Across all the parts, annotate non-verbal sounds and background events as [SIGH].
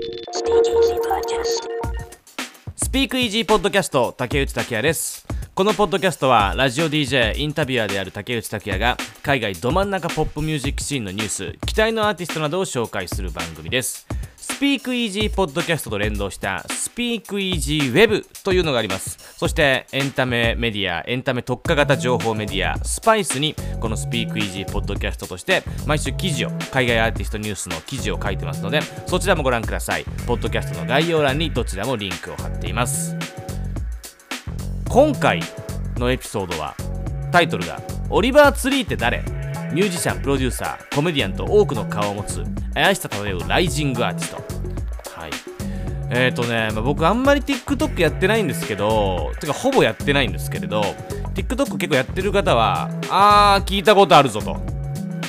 スピークイージーポッドキャスト竹内拓也です。このポッドキャストはラジオ DJ インタビュアーである竹内拓也が海外ど真ん中ポップミュージックシーンのニュース期待のアーティストなどを紹介する番組です。スピークイージーポッドキャストと連動したスピークイージーウェブというのがあります。そしてエンタメメディアエンタメ特化型情報メディアスパイスにこのスピークイージーポッドキャストとして毎週記事を海外アーティストニュースの記事を書いてますのでそちらもご覧ください。ポッドキャストの概要欄にどちらもリンクを貼っています。今回のエピソードはタイトルが「オリバー・ツリーって誰?」ミュージシャンプロデューサーコメディアンと多くの顔を持つ怪しさ漂うライジングアーティスト。はい。えーとね、まあ、僕あんまり TikTok やってないんですけどてかほぼやってないんですけれど TikTok 結構やってる方はあー聞いたことあるぞと。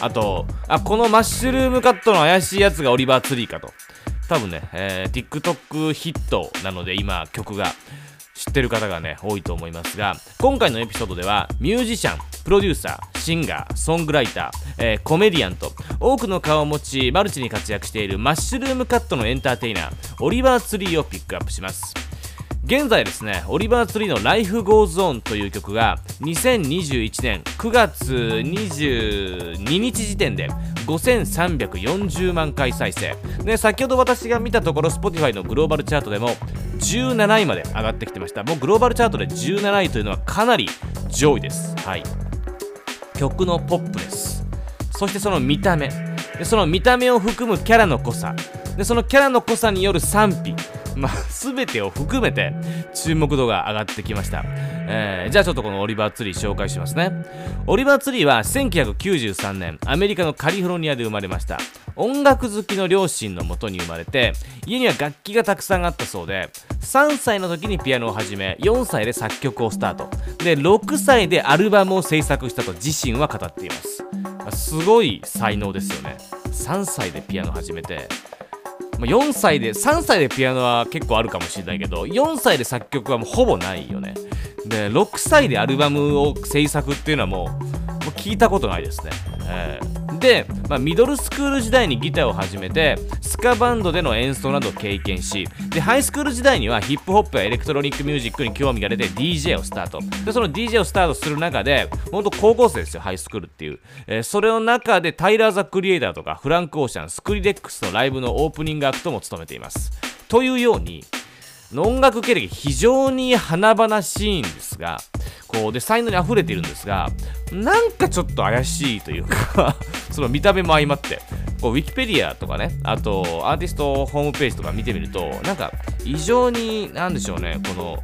あとあこのマッシュルームカットの怪しいやつがオリバー・ツリーかと。多分ね、えー、TikTok ヒットなので今曲が知ってる方がね多いと思いますが今回のエピソードではミュージシャンプロデューサーシンガーソングライター、えー、コメディアンと多くの顔を持ちマルチに活躍しているマッシュルームカットのエンターテイナーオリバー・ツリーをピックアップします。現在ですね、オリバー・ツリーの Life Goes On という曲が2021年9月22日時点で5340万回再生。で先ほど私が見たところ Spotify のグローバルチャートでも17位まで上がってきてました。もうグローバルチャートで17位というのはかなり上位です。はい。曲のポップです。そしてその見た目。でその見た目を含むキャラの濃さ。でそのキャラの濃さによる賛否。まあ、全てを含めて注目度が上がってきました、えー、じゃあちょっとこのオリバーツリー紹介しますね。オリバーツリーは1993年アメリカのカリフォルニアで生まれました。音楽好きの両親のもとに生まれて家には楽器がたくさんあったそうで3歳の時にピアノを始め4歳で作曲をスタート。で6歳でアルバムを制作したと自身は語っています。すごい才能ですよね。3歳でピアノ始めて。4歳で3歳でピアノは結構あるかもしれないけど4歳で作曲はもうほぼないよね。で6歳でアルバムを制作っていうのはもう聞いたことないですね、えー、で、まあ、ミドルスクール時代にギターを始めてスカバンドでの演奏などを経験しでハイスクール時代にはヒップホップやエレクトロニックミュージックに興味が出て DJ をスタート。でその DJ をスタートする中で本当高校生ですよハイスクールっていう、えー、それの中でタイラー・ザ・クリエイターとかフランク・オーシャンスクリレックスのライブのオープニングアクトも務めています。というように音楽経歴非常に華々しいんですがこうで才能に溢れているんですがなんかちょっと怪しいというか [LAUGHS] その見た目も相まってこうウィキペディアとかねあとアーティストホームページとか見てみるとなんか異常になんでしょうねこの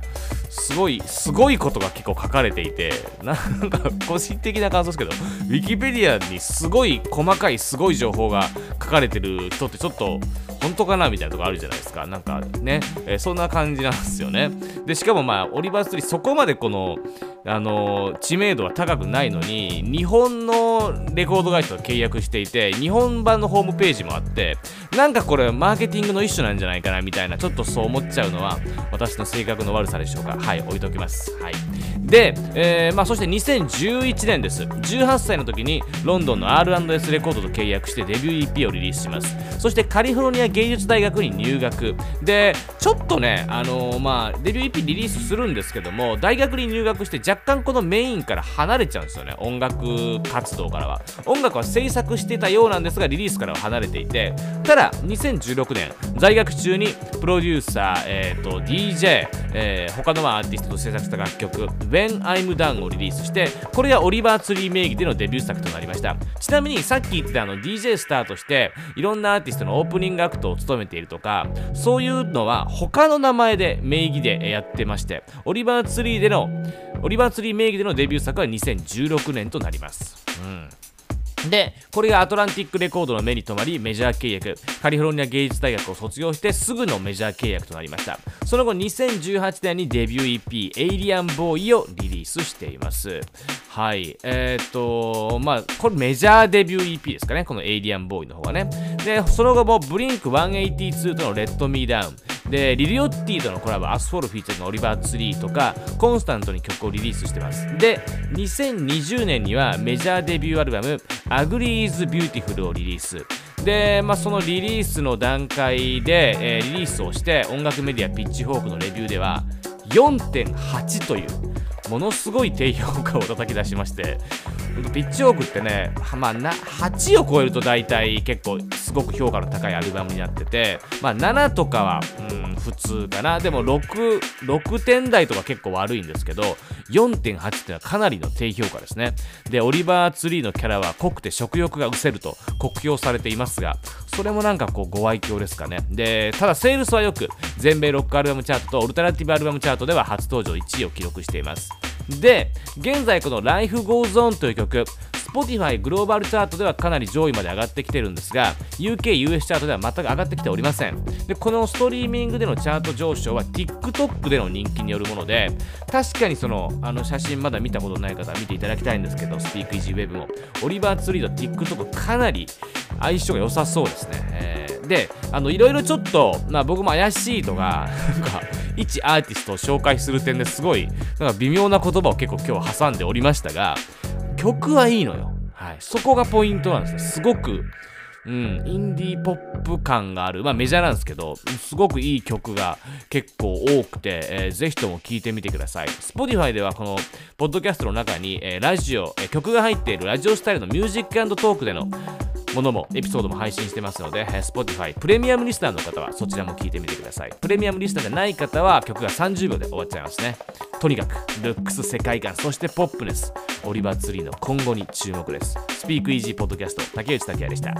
すごい、すごいことが結構書かれていて、なんか個人的な感想ですけど、ウィキペディアにすごい細かい、すごい情報が書かれてる人ってちょっと本当かなみたいなとこあるじゃないですか。なんかね、えー、そんな感じなんですよね。で、しかもまあ、オリバーストリーそこまでこの、あの、知名度は高くないのに、日本のレコード会社と契約していて、日本版のホームページもあって、なんかこれマーケティングの一種なんじゃないかなみたいな、ちょっとそう思っちゃうのは、私の性格の悪さでしょうか。はい、置いときます。はい。で、えー、まあ、そして2011年です。18歳の時にロンドンの R&S レコードと契約してデビュー EP をリリースします。そしてカリフォルニア芸術大学に入学。で、ちょっとね、あのー、まあ、デビュー EP リリースするんですけども、大学に入学して若干このメインから離れちゃうんですよね。音楽活動からは。音楽は制作してたようなんですが、リリースからは離れていて、ただ、2016年、在学中にプロデューサー、えーと、DJ、えー、他のアーティストと制作した楽曲 When I'm Done をリリースしてこれがオリバーツリー名義でのデビュー作となりました。ちなみにさっき言ってたあの DJ スターとしていろんなアーティストのオープニングアクトを務めているとかそういうのは他の名前で名義でやってましてオリバーツリーでのオリバーツリー名義でのデビュー作は2016年となります。うん。で、これがアトランティックレコードの目に留まり、メジャー契約、カリフォルニア芸術大学を卒業してすぐのメジャー契約となりました。その後、2018年にデビュー EP、エイリアンボーイをリリースしています。はい。えー、っと、まあ、これメジャーデビュー EP ですかね、このエイリアンボーイの方がね。で、その後もブリンク182との Let Me Down、で、リル・ヨッティとのコラボ、 Asshole フィーチャーのオリバーツリーとか、コンスタントに曲をリリースしてます。で、2020年にはメジャーデビューアルバム、 Ugly Is Beautiful をリリース。で、まあ、そのリリースの段階で、えー、リリースをして音楽メディアピッチフォークのレビューでは4.8というものすごい低評価を叩き出しましてピッチオークってね、まあ、な8を超えると大体結構すごく評価の高いアルバムになってて、まあ、7とかは、うん、普通かな。でも 6, 6点台とか結構悪いんですけど4.8っていうのはかなりの低評価ですね。でオリバーツリーのキャラは濃くて食欲が失せると酷評されていますがそれもなんかこうご愛嬌ですかね。でただセールスはよく全米ロックアルバムチャートとオルタナティブアルバムチャートでは初登場1位を記録しています。で現在この Life Goes On という曲 Spotify グローバルチャートではかなり上位まで上がってきてるんですが UK、US チャートでは全く上がってきておりません。でこのストリーミングでのチャート上昇は TikTok での人気によるもので確かにそのあの写真まだ見たことない方は見ていただきたいんですけどスピークイージーウェブも。オリバーツリーと TikTok かなり相性が良さそうですね、えー、であのいろいろちょっと、まあ、僕も怪しいとかなんか一アーティストを紹介する点ですごいなんか微妙な言葉を結構今日挟んでおりましたが曲はいいのよ。はい。そこがポイントなんですね。すごく、うん、インディーポップ感がある、まあメジャーなんですけど、すごくいい曲が結構多くて、えー、ぜひとも聴いてみてください。Spotify ではこの、ポッドキャストの中に、えー、ラジオ、えー、曲が入っているラジオスタイルのミュージックトークでのものもエピソードも配信してますので、Spotify プレミアムリスナーの方はそちらも聞いてみてください。プレミアムリスナーじゃない方は曲が30秒で終わっちゃいますね。とにかく、ルックス、世界観、そしてポップネス、オリバーツリーの今後に注目です。スピークイージーポッドキャスト、竹内竹也でした。